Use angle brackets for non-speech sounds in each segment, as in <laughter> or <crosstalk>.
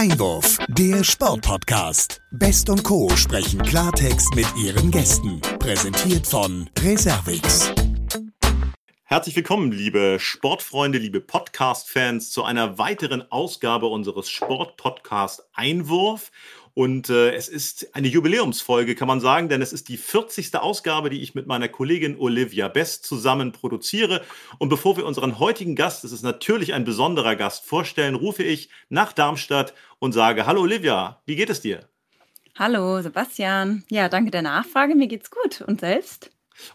Einwurf, der Sportpodcast. Best und Co. sprechen Klartext mit ihren Gästen. Präsentiert von Reservix. Herzlich willkommen, liebe Sportfreunde, liebe Podcast-Fans, zu einer weiteren Ausgabe unseres Sportpodcast Einwurf. Und äh, es ist eine Jubiläumsfolge, kann man sagen, denn es ist die 40. Ausgabe, die ich mit meiner Kollegin Olivia Best zusammen produziere. Und bevor wir unseren heutigen Gast, das ist natürlich ein besonderer Gast, vorstellen, rufe ich nach Darmstadt und sage, hallo Olivia, wie geht es dir? Hallo Sebastian. Ja, danke der Nachfrage. Mir geht's gut. Und selbst?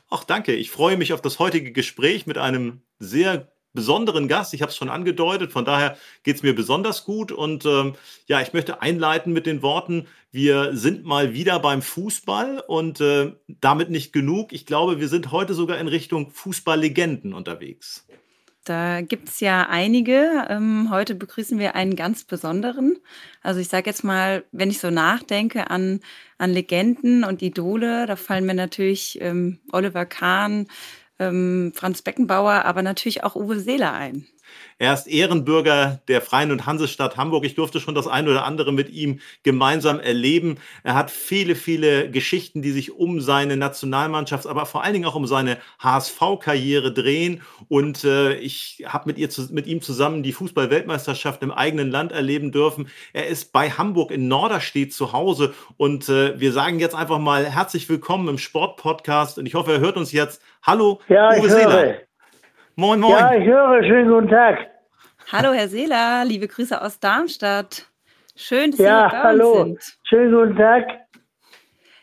Ach, danke. Ich freue mich auf das heutige Gespräch mit einem sehr besonderen Gast. Ich habe es schon angedeutet, von daher geht es mir besonders gut. Und ähm, ja, ich möchte einleiten mit den Worten, wir sind mal wieder beim Fußball und äh, damit nicht genug. Ich glaube, wir sind heute sogar in Richtung Fußballlegenden unterwegs. Da gibt es ja einige. Ähm, heute begrüßen wir einen ganz besonderen. Also ich sage jetzt mal, wenn ich so nachdenke an, an Legenden und Idole, da fallen mir natürlich ähm, Oliver Kahn, ähm, Franz Beckenbauer, aber natürlich auch Uwe Seeler ein. Er ist Ehrenbürger der Freien und Hansestadt Hamburg. Ich durfte schon das ein oder andere mit ihm gemeinsam erleben. Er hat viele, viele Geschichten, die sich um seine Nationalmannschaft, aber vor allen Dingen auch um seine HSV-Karriere drehen. Und äh, ich habe mit, mit ihm zusammen die Fußball-Weltmeisterschaft im eigenen Land erleben dürfen. Er ist bei Hamburg in Norderstedt zu Hause. Und äh, wir sagen jetzt einfach mal herzlich willkommen im Sportpodcast. Und ich hoffe, er hört uns jetzt. Hallo, ja, Uwe Seeler. Moin, moin. Ja, ich höre. Schönen guten Tag. Hallo, Herr Seeler. Liebe Grüße aus Darmstadt. Schön, dass ja, Sie bei hallo. uns sind. Schönen guten Tag.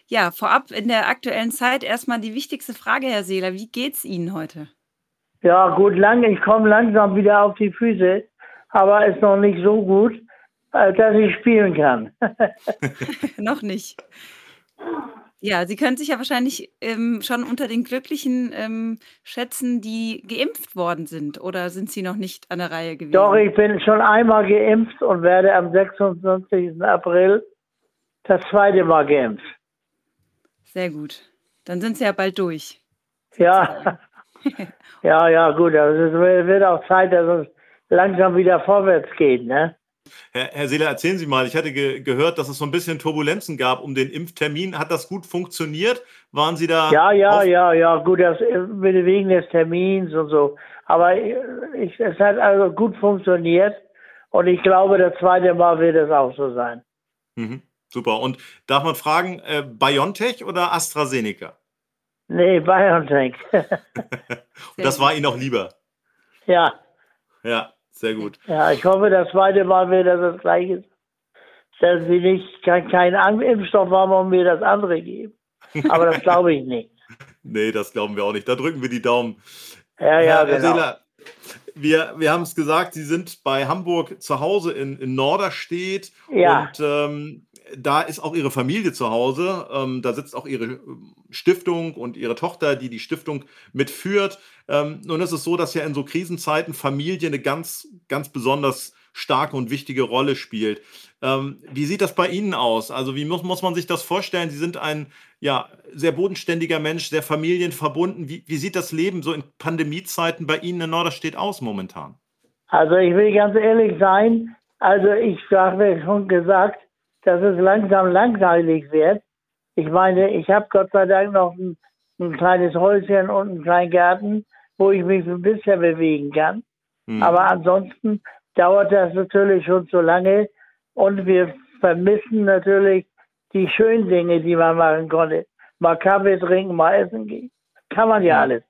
Ja, vorab in der aktuellen Zeit erstmal die wichtigste Frage, Herr Seeler. Wie geht's Ihnen heute? Ja, gut, lang. Ich komme langsam wieder auf die Füße, aber ist noch nicht so gut, äh, dass ich spielen kann. <laughs> <laughs> noch nicht. Ja, Sie können sich ja wahrscheinlich ähm, schon unter den Glücklichen ähm, schätzen, die geimpft worden sind. Oder sind Sie noch nicht an der Reihe gewesen? Doch, ich bin schon einmal geimpft und werde am 26. April das zweite Mal geimpft. Sehr gut. Dann sind Sie ja bald durch. Ja, <laughs> ja, ja, gut. Also es wird auch Zeit, dass es langsam wieder vorwärts geht, ne? Herr, Herr Seeler, erzählen Sie mal, ich hatte ge gehört, dass es so ein bisschen Turbulenzen gab um den Impftermin. Hat das gut funktioniert? Waren Sie da? Ja, ja, ja, ja, gut, das, wegen des Termins und so. Aber ich, es hat also gut funktioniert und ich glaube, das zweite Mal wird es auch so sein. Mhm, super. Und darf man fragen, äh, BioNTech oder AstraZeneca? Nee, BioNTech. <laughs> <laughs> das war Ihnen auch lieber? Ja. Ja, sehr gut. Ja, ich hoffe, das zweite Mal wird das das gleiche. Dass sie nicht kein, kein Impfstoff haben und mir das andere geben. Aber das glaube ich nicht. <laughs> nee, das glauben wir auch nicht. Da drücken wir die Daumen. Ja, ja, Herr, genau. Seeler, wir, wir haben es gesagt, Sie sind bei Hamburg zu Hause in, in Norderstedt. Ja. Und ähm, da ist auch Ihre Familie zu Hause. Ähm, da sitzt auch Ihre ähm, Stiftung und Ihre Tochter, die die Stiftung mitführt. Ähm, nun ist es so, dass ja in so Krisenzeiten Familie eine ganz, ganz besonders starke und wichtige Rolle spielt. Ähm, wie sieht das bei Ihnen aus? Also wie muss, muss man sich das vorstellen? Sie sind ein ja, sehr bodenständiger Mensch, sehr familienverbunden. Wie, wie sieht das Leben so in Pandemiezeiten bei Ihnen in Norderstedt aus momentan? Also ich will ganz ehrlich sein, also ich habe schon gesagt, dass es langsam langweilig wird. Ich meine, ich habe Gott sei Dank noch ein, ein, kleines Häuschen und einen kleinen Garten, wo ich mich ein bisschen bewegen kann. Mhm. Aber ansonsten dauert das natürlich schon so lange und wir vermissen natürlich die schönen Dinge, die man machen konnte. Mal Kaffee trinken, mal essen gehen. Kann man ja, ja. alles.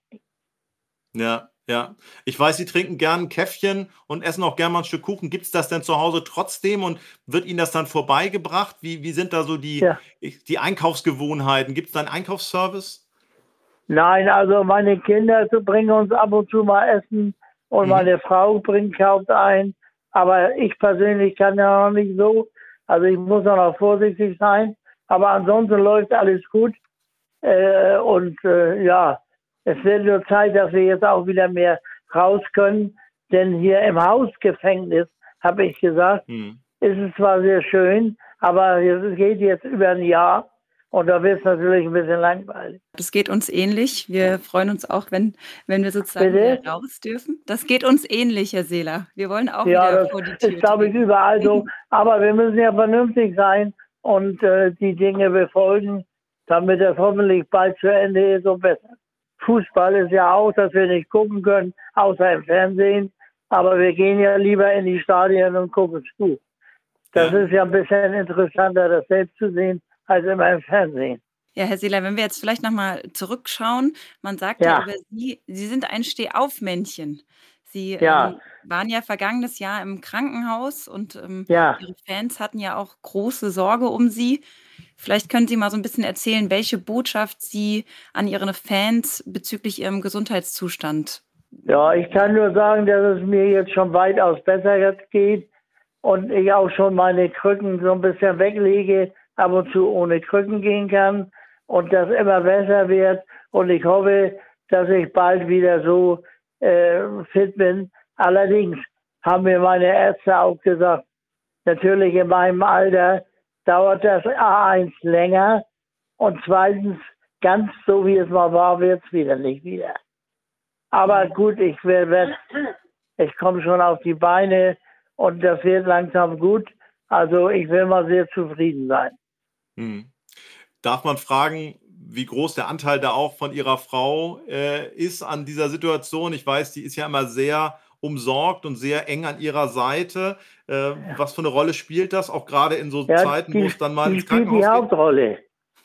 Ja, ja, ich weiß, Sie trinken gern ein Käffchen und essen auch gern mal ein Stück Kuchen. Gibt es das denn zu Hause trotzdem und wird Ihnen das dann vorbeigebracht? Wie, wie sind da so die, ja. die Einkaufsgewohnheiten? Gibt es da einen Einkaufsservice? Nein, also meine Kinder bringen uns ab und zu mal Essen und mhm. meine Frau bringt, kauft ein. Aber ich persönlich kann ja noch nicht so. Also ich muss auch noch vorsichtig sein. Aber ansonsten läuft alles gut. Äh, und äh, ja, es wird nur Zeit, dass wir jetzt auch wieder mehr raus können. Denn hier im Hausgefängnis, habe ich gesagt, hm. ist es zwar sehr schön, aber es geht jetzt über ein Jahr Und da wird es natürlich ein bisschen langweilig. Das geht uns ähnlich. Wir freuen uns auch, wenn, wenn wir sozusagen Bitte? raus dürfen. Das geht uns ähnlich, Herr Seeler. Wir wollen auch ja, wieder vor die Tür. Das ist, glaube ich, überall so. Aber wir müssen ja vernünftig sein und äh, die Dinge befolgen, damit das hoffentlich bald zu Ende ist und besser. Fußball ist ja auch, dass wir nicht gucken können, außer im Fernsehen. Aber wir gehen ja lieber in die Stadien und gucken es zu. Das ja. ist ja ein bisschen interessanter, das selbst zu sehen, als immer im Fernsehen. Ja, Herr Seeler, wenn wir jetzt vielleicht nochmal zurückschauen, man sagt ja. ja. über Sie, Sie sind ein Stehaufmännchen. Sie ja. ähm, waren ja vergangenes Jahr im Krankenhaus und ähm, ja. Ihre Fans hatten ja auch große Sorge um Sie. Vielleicht können Sie mal so ein bisschen erzählen, welche Botschaft Sie an Ihre Fans bezüglich Ihrem Gesundheitszustand. Ja, ich kann nur sagen, dass es mir jetzt schon weitaus besser geht und ich auch schon meine Krücken so ein bisschen weglege ab und zu ohne Krücken gehen kann und das immer besser wird. Und ich hoffe, dass ich bald wieder so äh, fit bin. Allerdings haben mir meine Ärzte auch gesagt, natürlich in meinem Alter dauert das A1 länger und zweitens, ganz so wie es mal war, wird es wieder nicht wieder. Aber gut, ich werde, ich komme schon auf die Beine und das wird langsam gut. Also ich will mal sehr zufrieden sein. Hm. Darf man fragen, wie groß der Anteil da auch von Ihrer Frau äh, ist an dieser Situation? Ich weiß, die ist ja immer sehr umsorgt und sehr eng an ihrer Seite. Äh, ja. Was für eine Rolle spielt das, auch gerade in so ja, Zeiten, wo es dann mal ins Krankenhaus die Hauptrolle.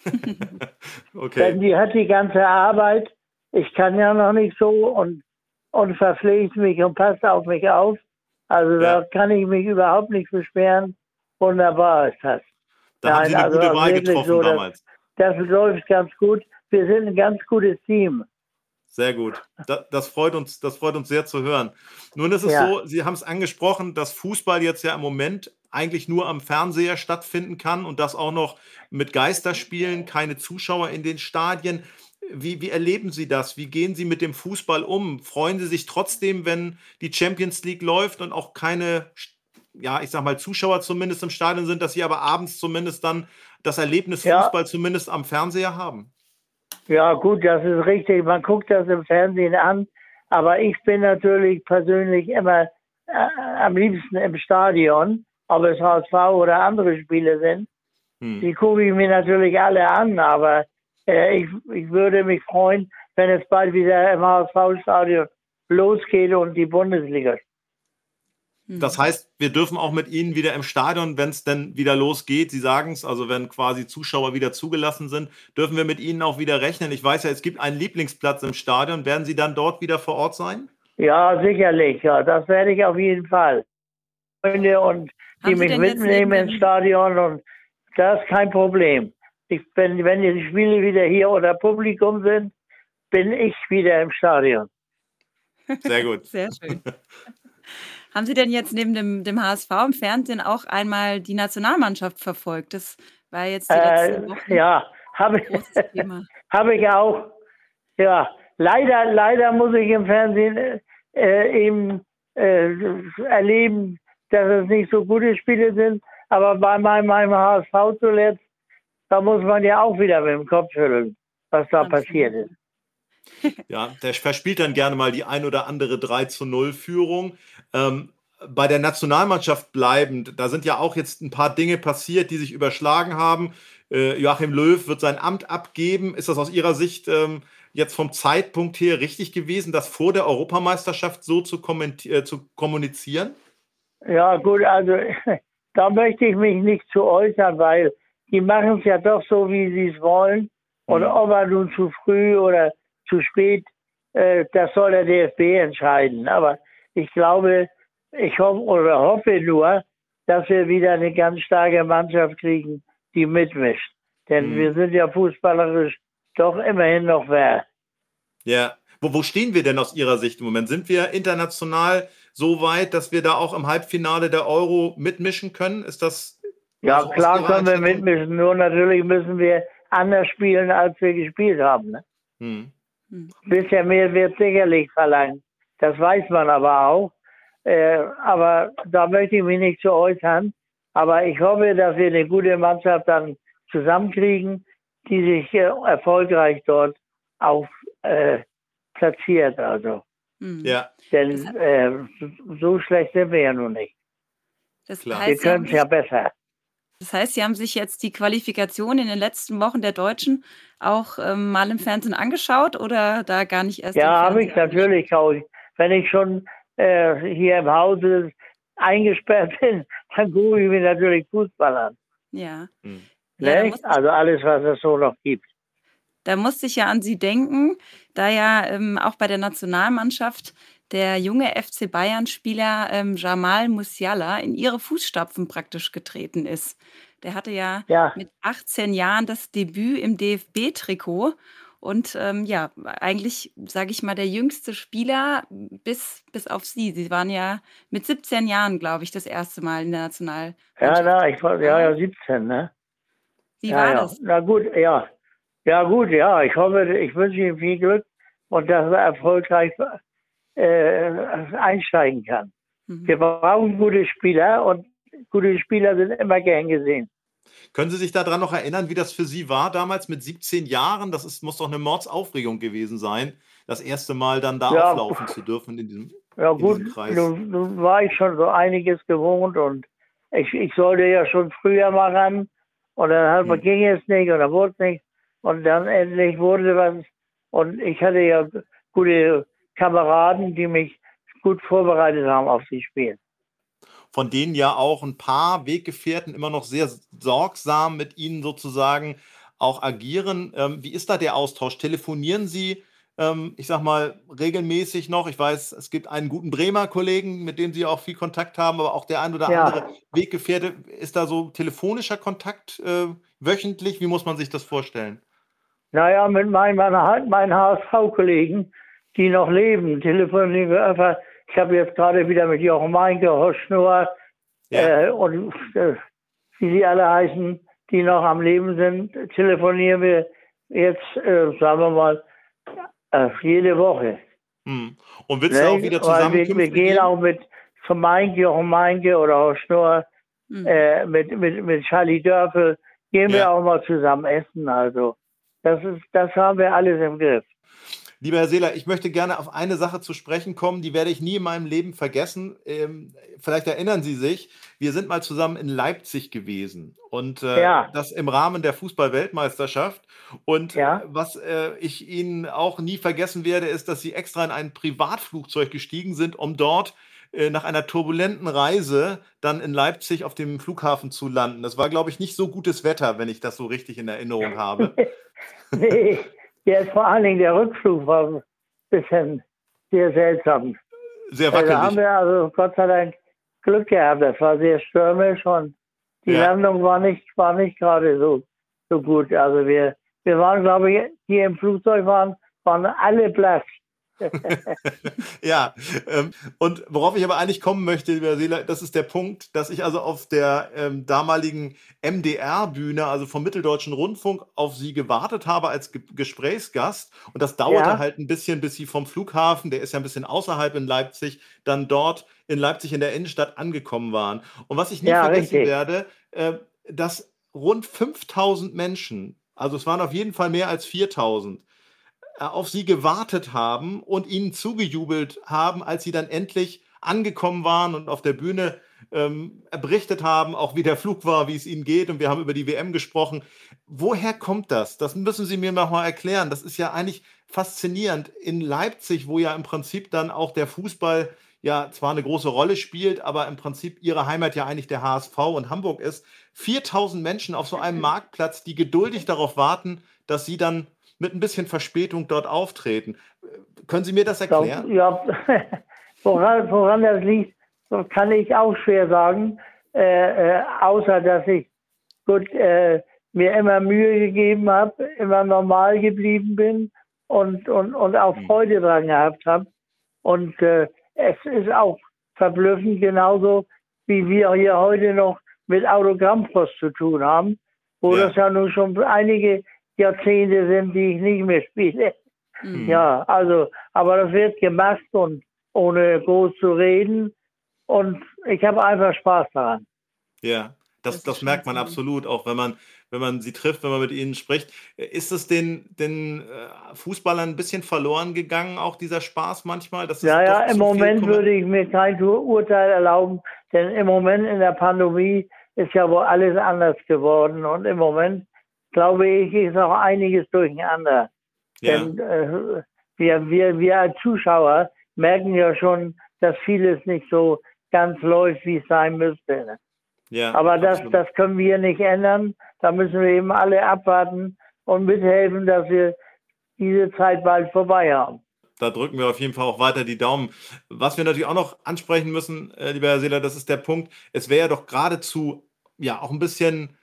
<laughs> okay. Denn die hat die ganze Arbeit. Ich kann ja noch nicht so und, und verpflegt mich und passt auf mich auf. Also ja. da kann ich mich überhaupt nicht beschweren. Wunderbar ist das. Da Nein, haben Sie eine also gute Wahl getroffen so, damals. Das, das läuft ganz gut. Wir sind ein ganz gutes Team. Sehr gut. Das, das, freut uns, das freut uns sehr zu hören. Nun ist es ja. so, Sie haben es angesprochen, dass Fußball jetzt ja im Moment eigentlich nur am Fernseher stattfinden kann und das auch noch mit Geisterspielen, keine Zuschauer in den Stadien. Wie, wie erleben Sie das? Wie gehen Sie mit dem Fußball um? Freuen Sie sich trotzdem, wenn die Champions League läuft und auch keine ja, ich sag mal, Zuschauer zumindest im Stadion sind, dass sie aber abends zumindest dann das Erlebnis ja. Fußball zumindest am Fernseher haben. Ja, gut, das ist richtig. Man guckt das im Fernsehen an. Aber ich bin natürlich persönlich immer äh, am liebsten im Stadion, ob es HSV oder andere Spiele sind. Hm. Die gucke ich mir natürlich alle an, aber äh, ich, ich würde mich freuen, wenn es bald wieder im HSV-Stadion losgeht und die Bundesliga das mhm. heißt, wir dürfen auch mit Ihnen wieder im Stadion, wenn es denn wieder losgeht. Sie sagen es, also wenn quasi Zuschauer wieder zugelassen sind, dürfen wir mit Ihnen auch wieder rechnen. Ich weiß ja, es gibt einen Lieblingsplatz im Stadion. Werden Sie dann dort wieder vor Ort sein? Ja, sicherlich. Ja, das werde ich auf jeden Fall. Freunde und die mich mitnehmen ins Stadion und das ist kein Problem. Ich bin, wenn die Spiele wieder hier oder Publikum sind, bin ich wieder im Stadion. Sehr gut. <laughs> Sehr schön. <laughs> Haben Sie denn jetzt neben dem, dem HSV im Fernsehen auch einmal die Nationalmannschaft verfolgt? Das war jetzt die letzten äh, Wochen. Ja, habe ich, <laughs> hab ich auch. Ja, leider, leider muss ich im Fernsehen äh, eben äh, erleben, dass es nicht so gute Spiele sind. Aber bei meinem, meinem HSV zuletzt, da muss man ja auch wieder mit dem Kopf schütteln, was da Absolut. passiert ist. <laughs> <laughs> Ja, der verspielt dann gerne mal die ein oder andere 3 zu 0 Führung. Ähm, bei der Nationalmannschaft bleibend, da sind ja auch jetzt ein paar Dinge passiert, die sich überschlagen haben. Äh, Joachim Löw wird sein Amt abgeben. Ist das aus Ihrer Sicht ähm, jetzt vom Zeitpunkt her richtig gewesen, das vor der Europameisterschaft so zu, äh, zu kommunizieren? Ja, gut, also <laughs> da möchte ich mich nicht zu äußern, weil die machen es ja doch so, wie sie es wollen. Und mhm. ob er nun zu früh oder zu spät, äh, das soll der DFB entscheiden. Aber ich glaube, ich hoffe oder hoffe nur, dass wir wieder eine ganz starke Mannschaft kriegen, die mitmischt. Denn mhm. wir sind ja fußballerisch doch immerhin noch wer. Ja. Wo, wo stehen wir denn aus Ihrer Sicht im Moment? Sind wir international so weit, dass wir da auch im Halbfinale der Euro mitmischen können? Ist das. Ja, klar können wir mitmischen. Nur natürlich müssen wir anders spielen, als wir gespielt haben. Ne? Hm. Hm. Bisher mehr wird sicherlich verlangt. Das weiß man aber auch. Äh, aber da möchte ich mich nicht zu äußern. Aber ich hoffe, dass wir eine gute Mannschaft dann zusammenkriegen, die sich äh, erfolgreich dort auf äh, platziert. Also. Mhm. Ja. Denn äh, so schlecht sind wir ja nun nicht. Das Klar. Heißt, wir können es ja besser. Das heißt, Sie haben sich jetzt die Qualifikation in den letzten Wochen der Deutschen auch ähm, mal im Fernsehen angeschaut oder da gar nicht erst? Ja, habe ich natürlich auch. Wenn ich schon äh, hier im Hause eingesperrt <laughs> bin, dann gucke ich mir natürlich Fußball an. Ja. Hm. ja also alles, was es so noch gibt. Da musste ich ja an Sie denken, da ja ähm, auch bei der Nationalmannschaft der junge FC Bayern-Spieler ähm, Jamal Musiala in ihre Fußstapfen praktisch getreten ist. Der hatte ja, ja. mit 18 Jahren das Debüt im DFB-Trikot und ähm, ja, eigentlich, sage ich mal, der jüngste Spieler bis, bis auf Sie. Sie waren ja mit 17 Jahren, glaube ich, das erste Mal in der National. Ja, na, ich war ja, ja 17, ne? Wie ja, war ja. das? Na gut, ja. Ja, gut, ja. Ich hoffe, ich wünsche ihm viel Glück und dass er erfolgreich äh, einsteigen kann. Mhm. Wir brauchen gute Spieler und gute Spieler sind immer gern gesehen. Können Sie sich daran noch erinnern, wie das für Sie war damals mit 17 Jahren? Das ist, muss doch eine Mordsaufregung gewesen sein, das erste Mal dann da ja, auflaufen zu dürfen in diesem, ja, gut, in diesem Kreis. Nun, nun, war ich schon so einiges gewohnt und ich, ich sollte ja schon früher mal ran und dann halt, hm. ging es nicht oder wurde es nicht und dann endlich wurde was und ich hatte ja gute Kameraden, die mich gut vorbereitet haben auf die Spiele. Von denen ja auch ein paar Weggefährten immer noch sehr sorgsam mit Ihnen sozusagen auch agieren. Ähm, wie ist da der Austausch? Telefonieren Sie, ähm, ich sag mal, regelmäßig noch? Ich weiß, es gibt einen guten Bremer Kollegen, mit dem Sie auch viel Kontakt haben, aber auch der ein oder ja. andere Weggefährte. Ist da so telefonischer Kontakt äh, wöchentlich? Wie muss man sich das vorstellen? Naja, mit meinen, meinen HSV-Kollegen die noch leben, telefonieren wir einfach. Ich habe jetzt gerade wieder mit Jochen Meinke, Horst Schnur ja. äh, und äh, wie sie alle heißen, die noch am Leben sind, telefonieren wir jetzt, äh, sagen wir mal, äh, jede Woche. Hm. Und willst du auch wieder zusammen? Wir, wir, gehen auch mit zum Meinke, Jochen Meinke oder Horst Schnur, hm. äh, mit, mit, mit Charlie Dörfel, gehen ja. wir auch mal zusammen essen. Also das ist, das haben wir alles im Griff. Lieber Herr Seeler, ich möchte gerne auf eine Sache zu sprechen kommen, die werde ich nie in meinem Leben vergessen. Ähm, vielleicht erinnern Sie sich, wir sind mal zusammen in Leipzig gewesen und äh, ja. das im Rahmen der Fußball-Weltmeisterschaft. Und ja. was äh, ich Ihnen auch nie vergessen werde, ist, dass Sie extra in ein Privatflugzeug gestiegen sind, um dort äh, nach einer turbulenten Reise dann in Leipzig auf dem Flughafen zu landen. Das war, glaube ich, nicht so gutes Wetter, wenn ich das so richtig in Erinnerung habe. <laughs> nee, der vor allen Dingen der Rückflug war ein bisschen sehr seltsam. Sehr wackelig. Da haben wir also Gott sei Dank Glück gehabt. Das war sehr stürmisch und die ja. Landung war nicht, war nicht gerade so, so gut. Also wir, wir waren, glaube ich, hier im Flugzeug waren, waren alle blass. <laughs> ja, ähm, und worauf ich aber eigentlich kommen möchte, lieber Seeler, das ist der Punkt, dass ich also auf der ähm, damaligen MDR-Bühne, also vom Mitteldeutschen Rundfunk, auf Sie gewartet habe als Ge Gesprächsgast. Und das dauerte ja. halt ein bisschen, bis Sie vom Flughafen, der ist ja ein bisschen außerhalb in Leipzig, dann dort in Leipzig in der Innenstadt angekommen waren. Und was ich nie ja, vergessen richtig. werde, äh, dass rund 5000 Menschen, also es waren auf jeden Fall mehr als 4000, äh, auf sie gewartet haben und ihnen zugejubelt haben, als sie dann endlich angekommen waren und auf der Bühne ähm, berichtet haben, auch wie der Flug war, wie es ihnen geht. Und wir haben über die WM gesprochen. Woher kommt das? Das müssen Sie mir noch mal erklären. Das ist ja eigentlich faszinierend. In Leipzig, wo ja im Prinzip dann auch der Fußball ja zwar eine große Rolle spielt, aber im Prinzip ihre Heimat ja eigentlich der HSV und Hamburg ist. 4000 Menschen auf so einem Marktplatz, die geduldig darauf warten, dass sie dann mit ein bisschen Verspätung dort auftreten. Können Sie mir das erklären? Ja, <laughs> woran, woran das liegt, kann ich auch schwer sagen, äh, äh, außer dass ich gut, äh, mir immer Mühe gegeben habe, immer normal geblieben bin und, und, und auch hm. Freude dran gehabt habe. Und äh, es ist auch verblüffend, genauso wie wir hier heute noch mit Autogrammpost zu tun haben, wo ja. das ja nun schon einige Jahrzehnte sind, die ich nicht mehr spiele. Mhm. Ja, also, aber das wird gemacht und ohne groß zu reden. Und ich habe einfach Spaß daran. Ja, Das, das, das merkt man absolut, auch wenn man, wenn man sie trifft, wenn man mit ihnen spricht. Ist es den, den äh, Fußballern ein bisschen verloren gegangen, auch dieser Spaß manchmal? ja, ja, im Moment würde ich mir kein Urteil erlauben, denn im Moment in der Pandemie ist ja wohl alles anders geworden und im Moment, glaube ich, ist auch einiges durcheinander. Ja. Denn äh, wir, wir, wir als Zuschauer merken ja schon, dass vieles nicht so ganz läuft, wie es sein müsste. Ja, Aber das, das können wir nicht ändern. Da müssen wir eben alle abwarten und mithelfen, dass wir diese Zeit bald vorbei haben. Da drücken wir auf jeden Fall auch weiter die Daumen. Was wir natürlich auch noch ansprechen müssen, äh, lieber Herr Seeler, das ist der Punkt. Es wäre ja doch geradezu ja auch ein bisschen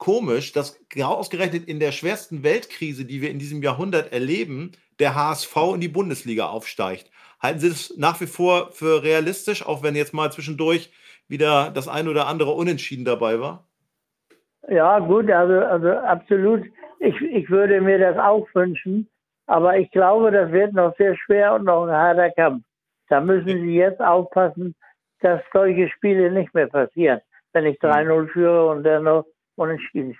komisch, dass genau ausgerechnet in der schwersten Weltkrise, die wir in diesem Jahrhundert erleben, der HSV in die Bundesliga aufsteigt. Halten Sie das nach wie vor für realistisch, auch wenn jetzt mal zwischendurch wieder das ein oder andere Unentschieden dabei war? Ja, gut, also, also absolut. Ich, ich würde mir das auch wünschen, aber ich glaube, das wird noch sehr schwer und noch ein harter Kampf. Da müssen Sie jetzt aufpassen, dass solche Spiele nicht mehr passieren, wenn ich 3-0 führe und dann noch unentschieden.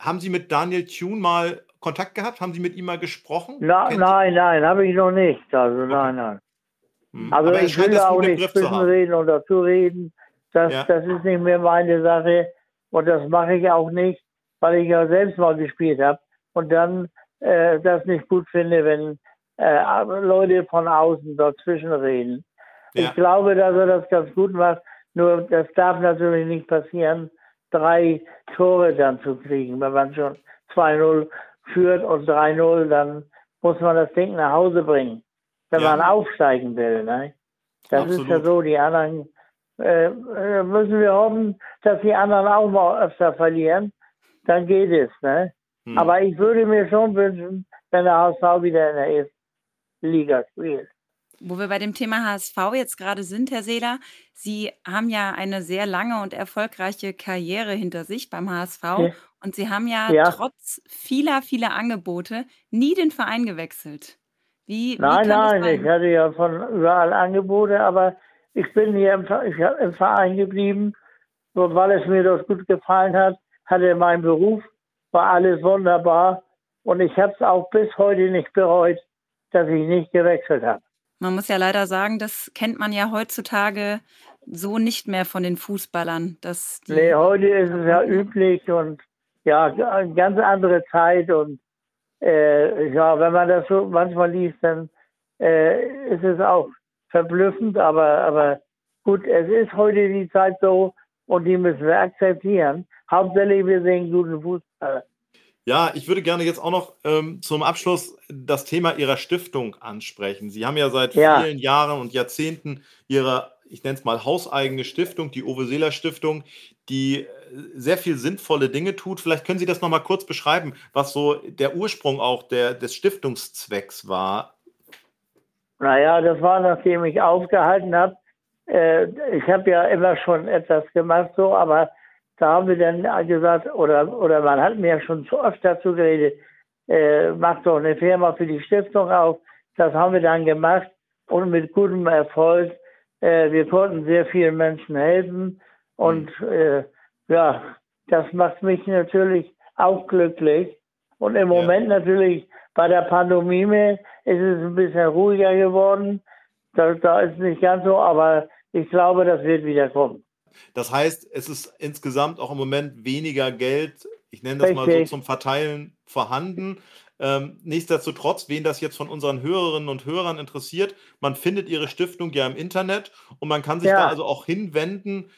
Haben Sie mit Daniel Thune mal Kontakt gehabt? Haben Sie mit ihm mal gesprochen? Na, nein, nein, habe ich noch nicht. Also okay. nein, nein. Hm. Also Aber ich will auch nicht zwischenreden und dazu reden. Das, ja. das ist nicht mehr meine Sache. Und das mache ich auch nicht, weil ich ja selbst mal gespielt habe und dann äh, das nicht gut finde, wenn äh, Leute von außen dazwischen reden. Ja. Ich glaube, dass er das ganz gut macht. Nur das darf natürlich nicht passieren, drei Tore dann zu kriegen. Wenn man schon 2-0 führt und 3-0, dann muss man das Ding nach Hause bringen, wenn ja. man aufsteigen will. Ne? Das Absolut. ist ja so, die anderen äh, äh, müssen wir hoffen, dass die anderen auch mal öfter verlieren. Dann geht es. Ne? Hm. Aber ich würde mir schon wünschen, wenn der HSV wieder in der ersten Liga spielt. Wo wir bei dem Thema HSV jetzt gerade sind, Herr Seeler, Sie haben ja eine sehr lange und erfolgreiche Karriere hinter sich beim HSV ja. und Sie haben ja, ja, trotz vieler, vieler Angebote nie den Verein gewechselt. Wie, nein, wie nein, ich hatte ja von überall Angebote, aber ich bin hier im, ich, im Verein geblieben, weil es mir das gut gefallen hat, hatte mein Beruf, war alles wunderbar und ich habe es auch bis heute nicht bereut, dass ich nicht gewechselt habe. Man muss ja leider sagen, das kennt man ja heutzutage so nicht mehr von den Fußballern. Dass nee, heute ist es ja üblich und ja, eine ganz andere Zeit und äh, ja, wenn man das so manchmal liest, dann äh, ist es auch verblüffend, aber, aber gut, es ist heute die Zeit so und die müssen wir akzeptieren. Hauptsächlich wir sehen guten Fußball. Ja, ich würde gerne jetzt auch noch ähm, zum Abschluss das Thema Ihrer Stiftung ansprechen. Sie haben ja seit ja. vielen Jahren und Jahrzehnten Ihre, ich nenne es mal, hauseigene Stiftung, die Uwe Seeler Stiftung, die äh, sehr viel sinnvolle Dinge tut. Vielleicht können Sie das noch mal kurz beschreiben, was so der Ursprung auch der, des Stiftungszwecks war. Naja, das war, nachdem ich aufgehalten habe. Äh, ich habe ja immer schon etwas gemacht, so, aber da haben wir dann gesagt, oder, oder man hat mir schon zu oft dazu geredet, äh, mach doch eine Firma für die Stiftung auf. Das haben wir dann gemacht und mit gutem Erfolg. Äh, wir konnten sehr vielen Menschen helfen und äh, ja, das macht mich natürlich auch glücklich. Und im ja. Moment natürlich bei der Pandemie ist es ein bisschen ruhiger geworden. Da, da ist nicht ganz so, aber ich glaube, das wird wieder kommen. Das heißt, es ist insgesamt auch im Moment weniger Geld, ich nenne das Richtig. mal so zum Verteilen vorhanden. Ähm, nichtsdestotrotz, wen das jetzt von unseren Hörerinnen und Hörern interessiert, man findet ihre Stiftung ja im Internet und man kann sich ja. da also auch hinwenden.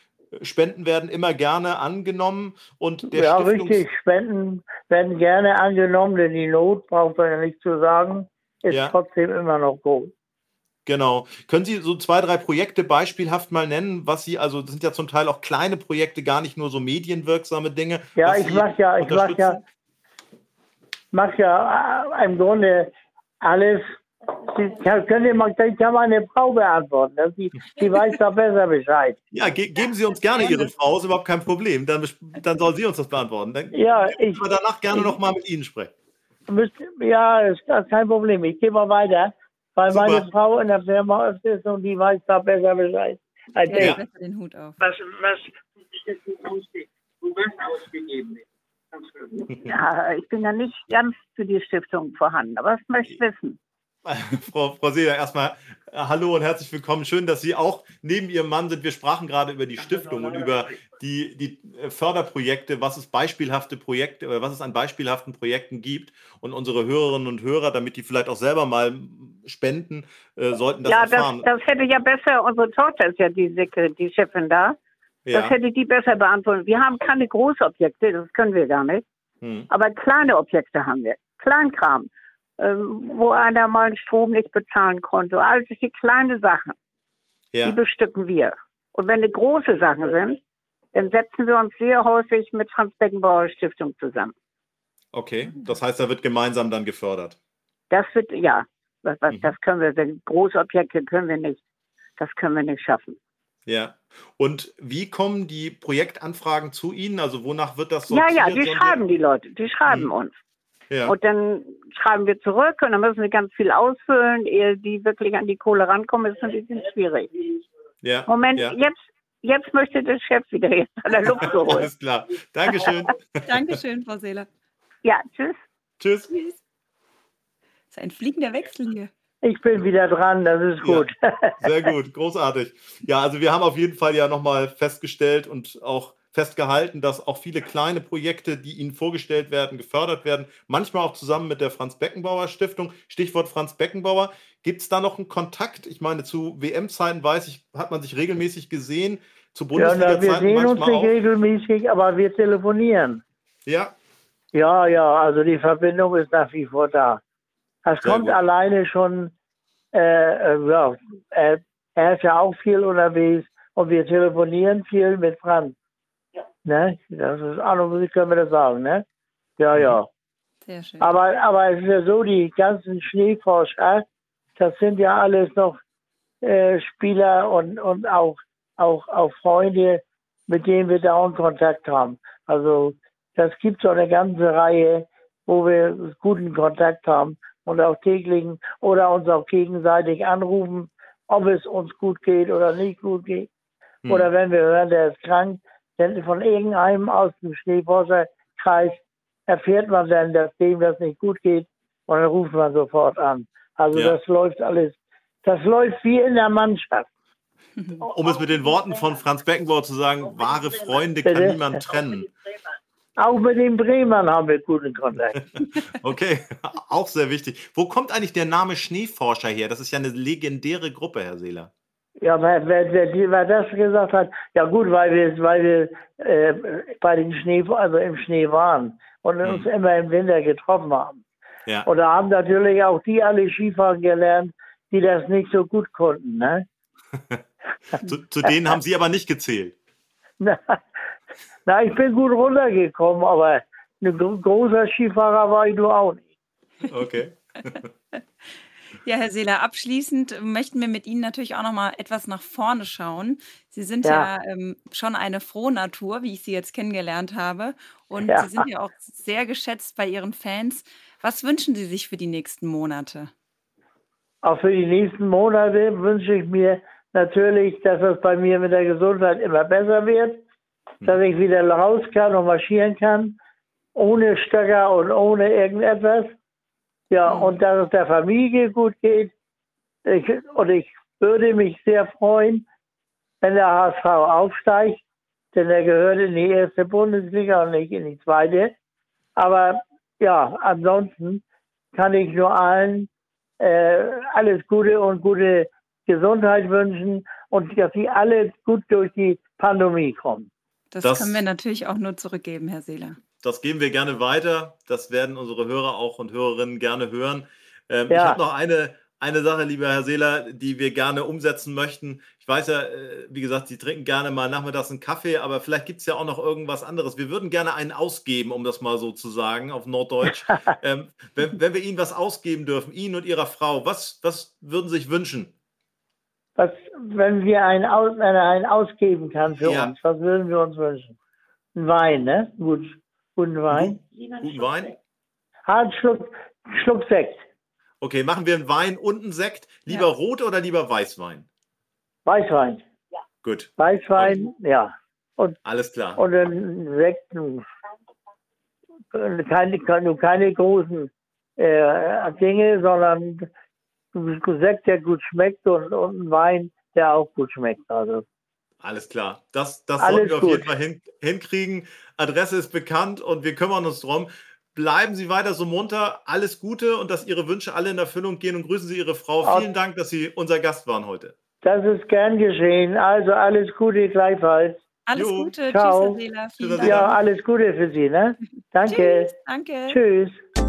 Spenden werden immer gerne angenommen und der Ja, Stiftungs richtig, Spenden werden gerne angenommen, denn die Not, braucht man ja nicht zu sagen, ist ja. trotzdem immer noch groß. Genau. Können Sie so zwei, drei Projekte beispielhaft mal nennen, was Sie, also das sind ja zum Teil auch kleine Projekte, gar nicht nur so medienwirksame Dinge. Ja, ich mache ja, ich mache ja, mach ja äh, im Grunde alles. Sie können mal, ich kann meine Frau beantworten. Die, die <laughs> weiß da besser Bescheid. Ja, ge geben Sie uns gerne Ihre Frau, ist überhaupt kein Problem. Dann, dann soll sie uns das beantworten. Dann ja, ich. wir danach gerne nochmal mit Ihnen sprechen. Müsst, ja, ist kein Problem. Ich gehe mal weiter weil Super. meine Frau in der Firma ist und die weiß da besser Bescheid. Als ja, ich. den Hut auf. Was, was Ja, ich bin ja nicht ganz für die Stiftung vorhanden, aber das möchte ich wissen. <laughs> Frau, Frau Seeler, erstmal hallo und herzlich willkommen. Schön, dass Sie auch neben Ihrem Mann sind. Wir sprachen gerade über die Stiftung und über die, die äh, Förderprojekte, was es beispielhafte Projekte oder was es an beispielhaften Projekten gibt. Und unsere Hörerinnen und Hörer, damit die vielleicht auch selber mal spenden, äh, sollten das ja, erfahren. Das, das hätte ja besser, unsere Tochter ist ja die, die Chefin da. Ja. Das hätte die besser beantwortet. Wir haben keine Großobjekte, das können wir gar nicht. Hm. Aber kleine Objekte haben wir. Kleinkram. Ähm, wo einer mal Strom nicht bezahlen konnte. All solche kleine Sachen, ja. die bestücken wir. Und wenn es große Sachen sind, dann setzen wir uns sehr häufig mit Franz Beckenbauer Stiftung zusammen. Okay, das heißt, da wird gemeinsam dann gefördert. Das wird, ja, das, mhm. das können wir, wenn Großobjekte können wir nicht, das können wir nicht schaffen. Ja. Und wie kommen die Projektanfragen zu Ihnen? Also wonach wird das so? Ja, ja, die schreiben die Leute, die schreiben mhm. uns. Ja. Und dann schreiben wir zurück und dann müssen wir ganz viel ausfüllen, ehe die wirklich an die Kohle rankommen. Das ist ein bisschen schwierig. Ja. Moment, ja. jetzt jetzt möchte der Chef wieder jetzt an der Luft holen. Alles klar. Dankeschön. <laughs> Dankeschön, Frau Seeler. Ja, tschüss. Tschüss. tschüss. Das ist ein fliegender Wechsel hier. Ich bin wieder dran, das ist gut. Ja, sehr gut, großartig. Ja, also wir haben auf jeden Fall ja nochmal festgestellt und auch festgehalten, dass auch viele kleine Projekte, die Ihnen vorgestellt werden, gefördert werden, manchmal auch zusammen mit der Franz Beckenbauer Stiftung. Stichwort Franz Beckenbauer. Gibt es da noch einen Kontakt? Ich meine, zu WM-Zeiten weiß ich, hat man sich regelmäßig gesehen. Zu Bundesliga-Zeiten ja, wir sehen uns nicht auch. regelmäßig, aber wir telefonieren. Ja. Ja, ja, also die Verbindung ist nach wie vor da. Das Sehr kommt gut. alleine schon, äh, äh, ja, er, er ist ja auch viel unterwegs und wir telefonieren viel mit Franz. Ne? Das ist wie können wir das sagen, ne? Ja, ja. Sehr schön. Aber, aber es ist ja so, die ganzen Schneeforscher, das sind ja alles noch äh, Spieler und, und auch, auch, auch Freunde, mit denen wir dauernd Kontakt haben. Also das gibt so eine ganze Reihe, wo wir guten Kontakt haben und auch täglichen oder uns auch gegenseitig anrufen, ob es uns gut geht oder nicht gut geht. Hm. Oder wenn wir hören, der ist krank, denn von irgendeinem aus dem Schneeforscherkreis erfährt man dann, dass dem das nicht gut geht und dann ruft man sofort an. Also ja. das läuft alles, das läuft wie in der Mannschaft. Um es mit den Worten von Franz Beckenbauer zu sagen, wahre Freunde kann niemand trennen. Auch mit den Bremern haben wir guten Kontakt. <laughs> okay, auch sehr wichtig. Wo kommt eigentlich der Name Schneeforscher her? Das ist ja eine legendäre Gruppe, Herr Seeler. Ja, wer, wer, wer, wer das gesagt hat, ja gut, weil wir, weil wir äh, bei den Schnee, also im Schnee waren und uns hm. immer im Winter getroffen haben. Ja. Und da haben natürlich auch die alle Skifahren gelernt, die das nicht so gut konnten. Ne? <laughs> zu, zu, denen haben Sie aber nicht gezählt. <laughs> Na, na, ich bin gut runtergekommen, aber ein großer Skifahrer war ich nur auch nicht. Okay. <laughs> Ja, Herr Seeler, abschließend möchten wir mit Ihnen natürlich auch noch mal etwas nach vorne schauen. Sie sind ja, ja ähm, schon eine frohe Natur, wie ich Sie jetzt kennengelernt habe. Und ja. Sie sind ja auch sehr geschätzt bei Ihren Fans. Was wünschen Sie sich für die nächsten Monate? Auch für die nächsten Monate wünsche ich mir natürlich, dass es bei mir mit der Gesundheit immer besser wird, dass ich wieder raus kann und marschieren kann, ohne Stöcker und ohne irgendetwas. Ja, mhm. und dass es der Familie gut geht. Ich, und ich würde mich sehr freuen, wenn der HSV aufsteigt, denn er gehört in die erste Bundesliga und nicht in die zweite. Aber ja, ansonsten kann ich nur allen äh, alles Gute und gute Gesundheit wünschen und dass sie alle gut durch die Pandemie kommen. Das, das können wir natürlich auch nur zurückgeben, Herr Seeler das geben wir gerne weiter. Das werden unsere Hörer auch und Hörerinnen gerne hören. Ähm, ja. Ich habe noch eine, eine Sache, lieber Herr Seeler, die wir gerne umsetzen möchten. Ich weiß ja, äh, wie gesagt, Sie trinken gerne mal nachmittags einen Kaffee, aber vielleicht gibt es ja auch noch irgendwas anderes. Wir würden gerne einen ausgeben, um das mal so zu sagen, auf Norddeutsch. <laughs> ähm, wenn, wenn, wir Ihnen was ausgeben dürfen, Ihnen und Ihrer Frau, was, was würden Sie sich wünschen? Was, wenn wir einen, aus, wenn einen ausgeben kann für ja. uns, was würden wir uns wünschen? Ein Wein, ne? Gut. Guten Wein. Guten Wein? Ein Schluck, Schluck Sekt. Okay, machen wir einen Wein und einen Sekt. Lieber ja. Rot oder lieber Weißwein? Weißwein. Ja. Gut. Weißwein, okay. ja. Und, Alles klar. Und ein Sekt, keine, keine, keine großen äh, Dinge, sondern ein Sekt, der gut schmeckt und, und ein Wein, der auch gut schmeckt. Also. Alles klar. Das, das sollten wir auf gut. jeden Fall hin, hinkriegen. Adresse ist bekannt und wir kümmern uns drum. Bleiben Sie weiter so munter. Alles Gute und dass Ihre Wünsche alle in Erfüllung gehen und grüßen Sie Ihre Frau. Auch Vielen Dank, dass Sie unser Gast waren heute. Das ist gern geschehen. Also alles Gute gleichfalls. Alles jo. Gute. Ciao. Tschüss, Ja, alles Gute für Sie. Ne? Danke. Tschüss. Danke. Tschüss.